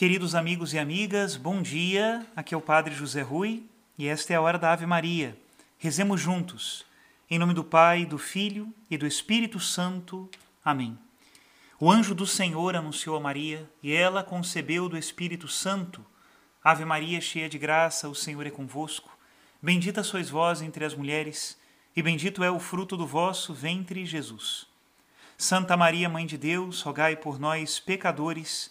Queridos amigos e amigas, bom dia. Aqui é o Padre José Rui e esta é a hora da Ave Maria. Rezemos juntos. Em nome do Pai, do Filho e do Espírito Santo. Amém. O anjo do Senhor anunciou a Maria e ela concebeu do Espírito Santo. Ave Maria, cheia de graça, o Senhor é convosco. Bendita sois vós entre as mulheres e bendito é o fruto do vosso ventre, Jesus. Santa Maria, Mãe de Deus, rogai por nós, pecadores,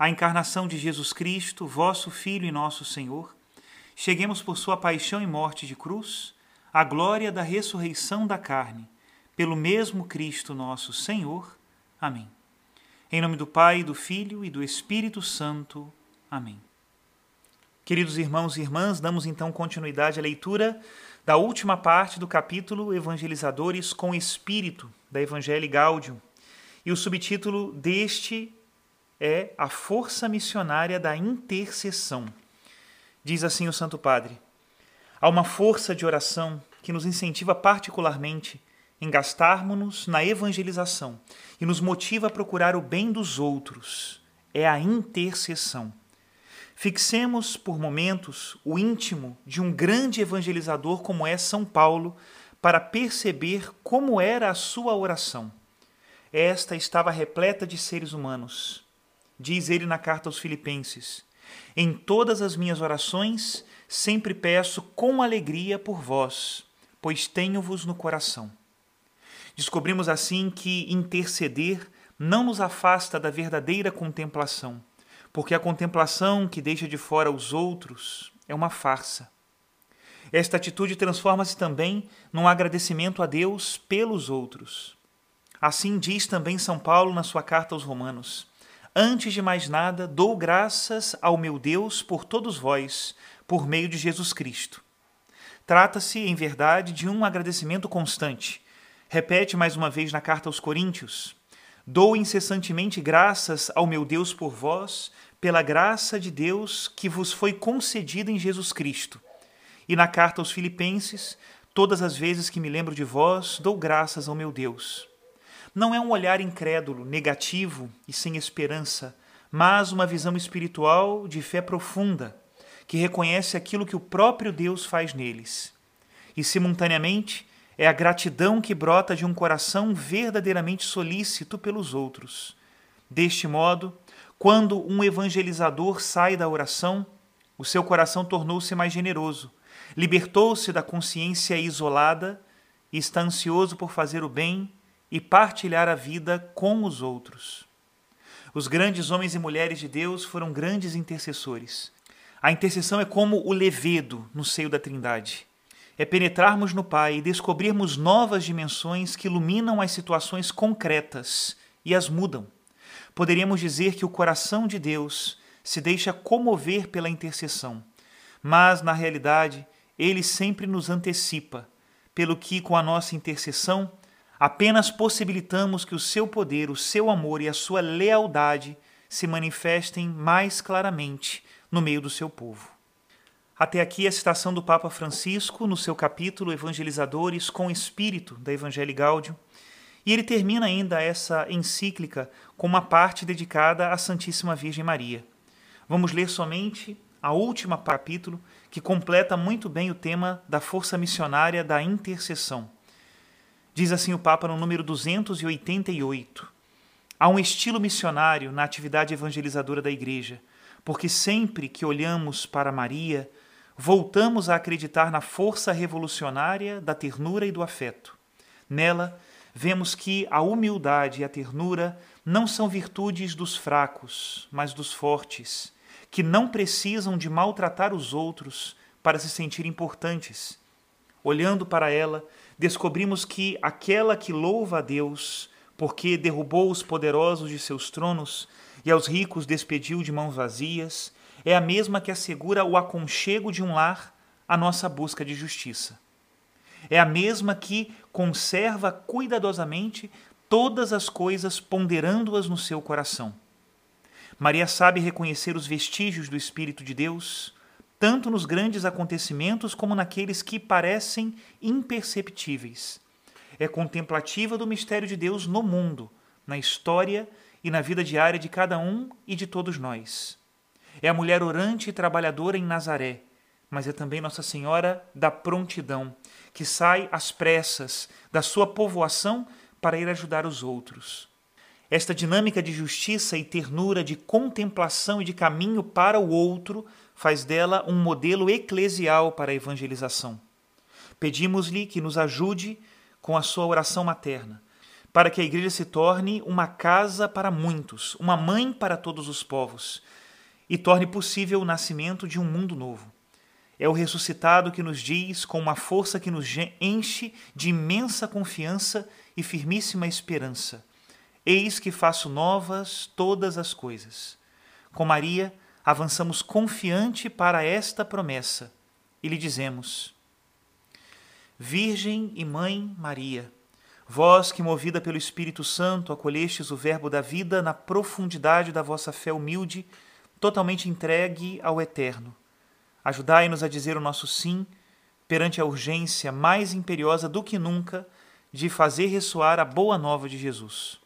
a encarnação de Jesus Cristo, vosso Filho e nosso Senhor, cheguemos por sua paixão e morte de cruz à glória da ressurreição da carne, pelo mesmo Cristo nosso Senhor. Amém. Em nome do Pai, do Filho e do Espírito Santo. Amém. Queridos irmãos e irmãs, damos então continuidade à leitura da última parte do capítulo Evangelizadores com Espírito, da Evangelii Gaudium. E o subtítulo deste é a força missionária da intercessão. Diz assim o Santo Padre: Há uma força de oração que nos incentiva particularmente em gastarmos-nos na evangelização e nos motiva a procurar o bem dos outros. É a intercessão. Fixemos por momentos o íntimo de um grande evangelizador como é São Paulo para perceber como era a sua oração. Esta estava repleta de seres humanos diz ele na carta aos Filipenses: Em todas as minhas orações sempre peço com alegria por vós, pois tenho-vos no coração. Descobrimos assim que interceder não nos afasta da verdadeira contemplação, porque a contemplação que deixa de fora os outros é uma farsa. Esta atitude transforma-se também num agradecimento a Deus pelos outros. Assim diz também São Paulo na sua carta aos Romanos: Antes de mais nada, dou graças ao meu Deus por todos vós, por meio de Jesus Cristo. Trata-se, em verdade, de um agradecimento constante. Repete mais uma vez na carta aos Coríntios: Dou incessantemente graças ao meu Deus por vós, pela graça de Deus que vos foi concedida em Jesus Cristo. E na carta aos Filipenses, todas as vezes que me lembro de vós, dou graças ao meu Deus. Não é um olhar incrédulo, negativo e sem esperança, mas uma visão espiritual de fé profunda, que reconhece aquilo que o próprio Deus faz neles. E, simultaneamente, é a gratidão que brota de um coração verdadeiramente solícito pelos outros. Deste modo, quando um evangelizador sai da oração, o seu coração tornou-se mais generoso, libertou-se da consciência isolada e está ansioso por fazer o bem e partilhar a vida com os outros. Os grandes homens e mulheres de Deus foram grandes intercessores. A intercessão é como o levedo no seio da Trindade. É penetrarmos no Pai e descobrirmos novas dimensões que iluminam as situações concretas e as mudam. Poderíamos dizer que o coração de Deus se deixa comover pela intercessão, mas, na realidade, ele sempre nos antecipa, pelo que, com a nossa intercessão, Apenas possibilitamos que o seu poder, o seu amor e a sua lealdade se manifestem mais claramente no meio do seu povo. Até aqui a citação do Papa Francisco no seu capítulo Evangelizadores com Espírito da Evangelii Gaudium, e ele termina ainda essa encíclica com uma parte dedicada à Santíssima Virgem Maria. Vamos ler somente a última capítulo que completa muito bem o tema da força missionária da intercessão. Diz assim o Papa no número 288. Há um estilo missionário na atividade evangelizadora da Igreja, porque sempre que olhamos para Maria, voltamos a acreditar na força revolucionária da ternura e do afeto. Nela, vemos que a humildade e a ternura não são virtudes dos fracos, mas dos fortes, que não precisam de maltratar os outros para se sentir importantes. Olhando para ela, descobrimos que aquela que louva a Deus, porque derrubou os poderosos de seus tronos e aos ricos despediu de mãos vazias, é a mesma que assegura o aconchego de um lar à nossa busca de justiça. É a mesma que conserva cuidadosamente todas as coisas, ponderando-as no seu coração. Maria sabe reconhecer os vestígios do Espírito de Deus, tanto nos grandes acontecimentos como naqueles que parecem imperceptíveis. É contemplativa do mistério de Deus no mundo, na história e na vida diária de cada um e de todos nós. É a mulher orante e trabalhadora em Nazaré, mas é também Nossa Senhora da prontidão, que sai às pressas da sua povoação para ir ajudar os outros. Esta dinâmica de justiça e ternura, de contemplação e de caminho para o outro, faz dela um modelo eclesial para a evangelização. Pedimos-lhe que nos ajude com a sua oração materna, para que a Igreja se torne uma casa para muitos, uma mãe para todos os povos, e torne possível o nascimento de um mundo novo. É o ressuscitado que nos diz, com uma força que nos enche de imensa confiança e firmíssima esperança: Eis que faço novas todas as coisas. Com Maria, avançamos confiante para esta promessa e lhe dizemos: Virgem e Mãe Maria, vós que, movida pelo Espírito Santo, acolhestes o Verbo da vida na profundidade da vossa fé humilde, totalmente entregue ao Eterno Ajudai-nos a dizer o nosso sim perante a urgência mais imperiosa do que nunca de fazer ressoar a boa nova de Jesus.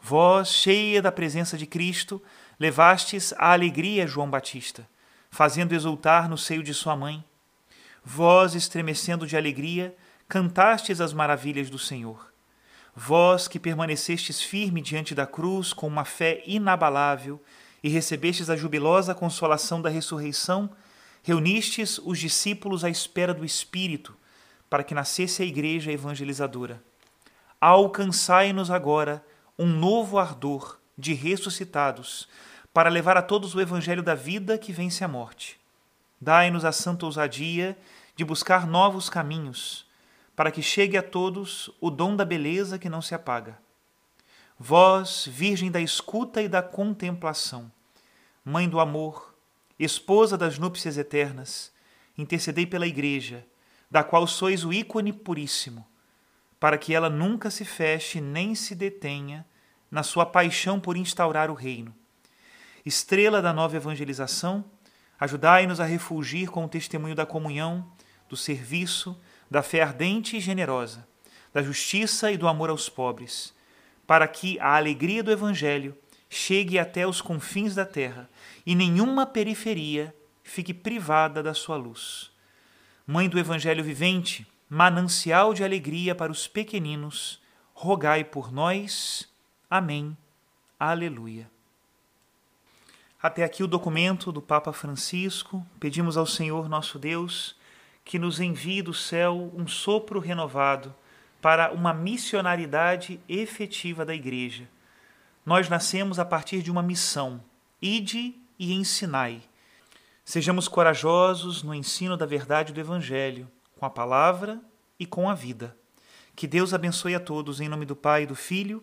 Vós, cheia da presença de Cristo, levastes a alegria João Batista, fazendo exultar no seio de sua mãe. Vós, estremecendo de alegria, cantastes as maravilhas do Senhor. Vós que permanecestes firme diante da cruz com uma fé inabalável e recebestes a jubilosa consolação da ressurreição, Reunistes os discípulos à espera do Espírito, para que nascesse a igreja evangelizadora. Alcançai-nos agora um novo ardor de ressuscitados, para levar a todos o evangelho da vida que vence a morte. Dai-nos a santa ousadia de buscar novos caminhos, para que chegue a todos o dom da beleza que não se apaga. Vós, Virgem da escuta e da contemplação, Mãe do amor, esposa das núpcias eternas, intercedei pela Igreja, da qual sois o ícone puríssimo, para que ela nunca se feche nem se detenha na sua paixão por instaurar o reino. Estrela da nova evangelização, ajudai-nos a refulgir com o testemunho da comunhão, do serviço, da fé ardente e generosa, da justiça e do amor aos pobres, para que a alegria do Evangelho chegue até os confins da terra e nenhuma periferia fique privada da sua luz. Mãe do Evangelho vivente, manancial de alegria para os pequeninos, rogai por nós. Amém. Aleluia. Até aqui o documento do Papa Francisco. Pedimos ao Senhor nosso Deus que nos envie do céu um sopro renovado para uma missionaridade efetiva da Igreja nós nascemos a partir de uma missão: ide e ensinai. Sejamos corajosos no ensino da verdade do Evangelho, com a palavra e com a vida. Que Deus abençoe a todos, em nome do Pai, do Filho